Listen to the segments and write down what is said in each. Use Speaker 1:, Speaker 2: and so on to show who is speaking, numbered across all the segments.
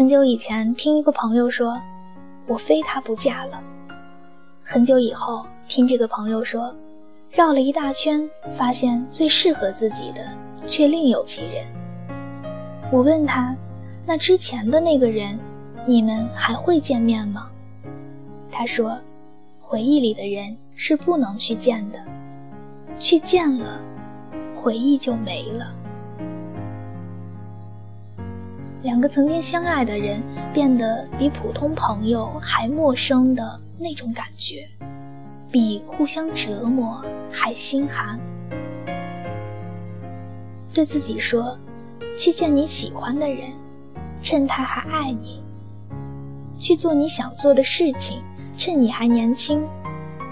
Speaker 1: 很久以前听一个朋友说，我非他不嫁了。很久以后听这个朋友说，绕了一大圈，发现最适合自己的却另有其人。我问他，那之前的那个人，你们还会见面吗？他说，回忆里的人是不能去见的，去见了，回忆就没了。两个曾经相爱的人变得比普通朋友还陌生的那种感觉，比互相折磨还心寒。对自己说，去见你喜欢的人，趁他还爱你；去做你想做的事情，趁你还年轻，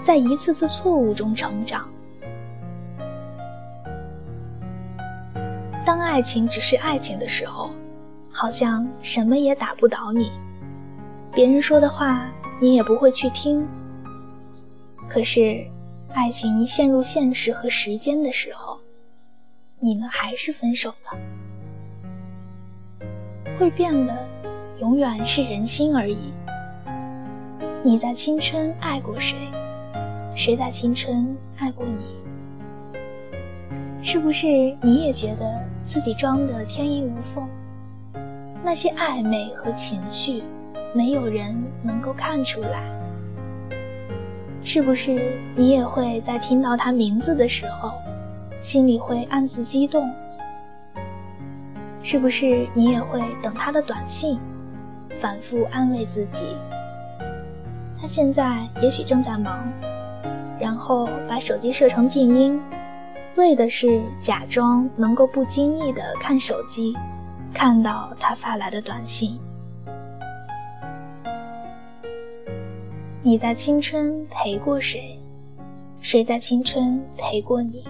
Speaker 1: 在一次次错误中成长。当爱情只是爱情的时候。好像什么也打不倒你，别人说的话你也不会去听。可是，爱情陷入现实和时间的时候，你们还是分手了。会变的，永远是人心而已。你在青春爱过谁？谁在青春爱过你？是不是你也觉得自己装的天衣无缝？那些暧昧和情绪，没有人能够看出来。是不是你也会在听到他名字的时候，心里会暗自激动？是不是你也会等他的短信，反复安慰自己？他现在也许正在忙，然后把手机设成静音，为的是假装能够不经意的看手机。看到他发来的短信，你在青春陪过谁？谁在青春陪过你？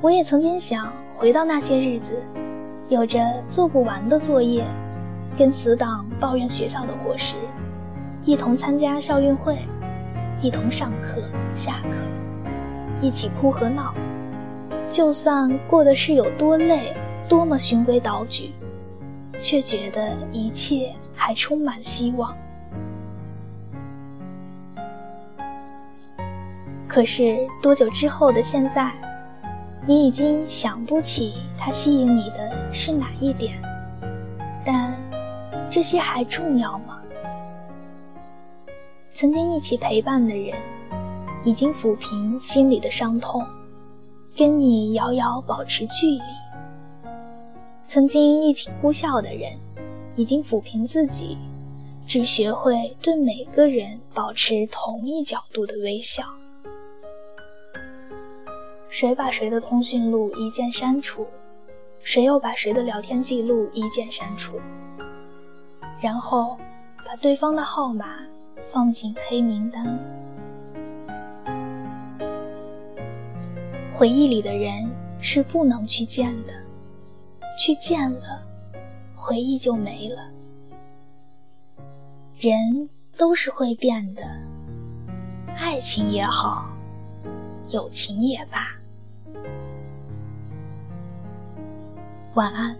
Speaker 1: 我也曾经想回到那些日子，有着做不完的作业，跟死党抱怨学校的伙食，一同参加校运会，一同上课下课，一起哭和闹，就算过的是有多累。多么循规蹈矩，却觉得一切还充满希望。可是多久之后的现在，你已经想不起他吸引你的是哪一点？但这些还重要吗？曾经一起陪伴的人，已经抚平心里的伤痛，跟你遥遥保持距离。曾经一起哭笑的人，已经抚平自己，只学会对每个人保持同一角度的微笑。谁把谁的通讯录一键删除，谁又把谁的聊天记录一键删除，然后把对方的号码放进黑名单。回忆里的人是不能去见的。去见了，回忆就没了。人都是会变的，爱情也好，友情也罢。晚安。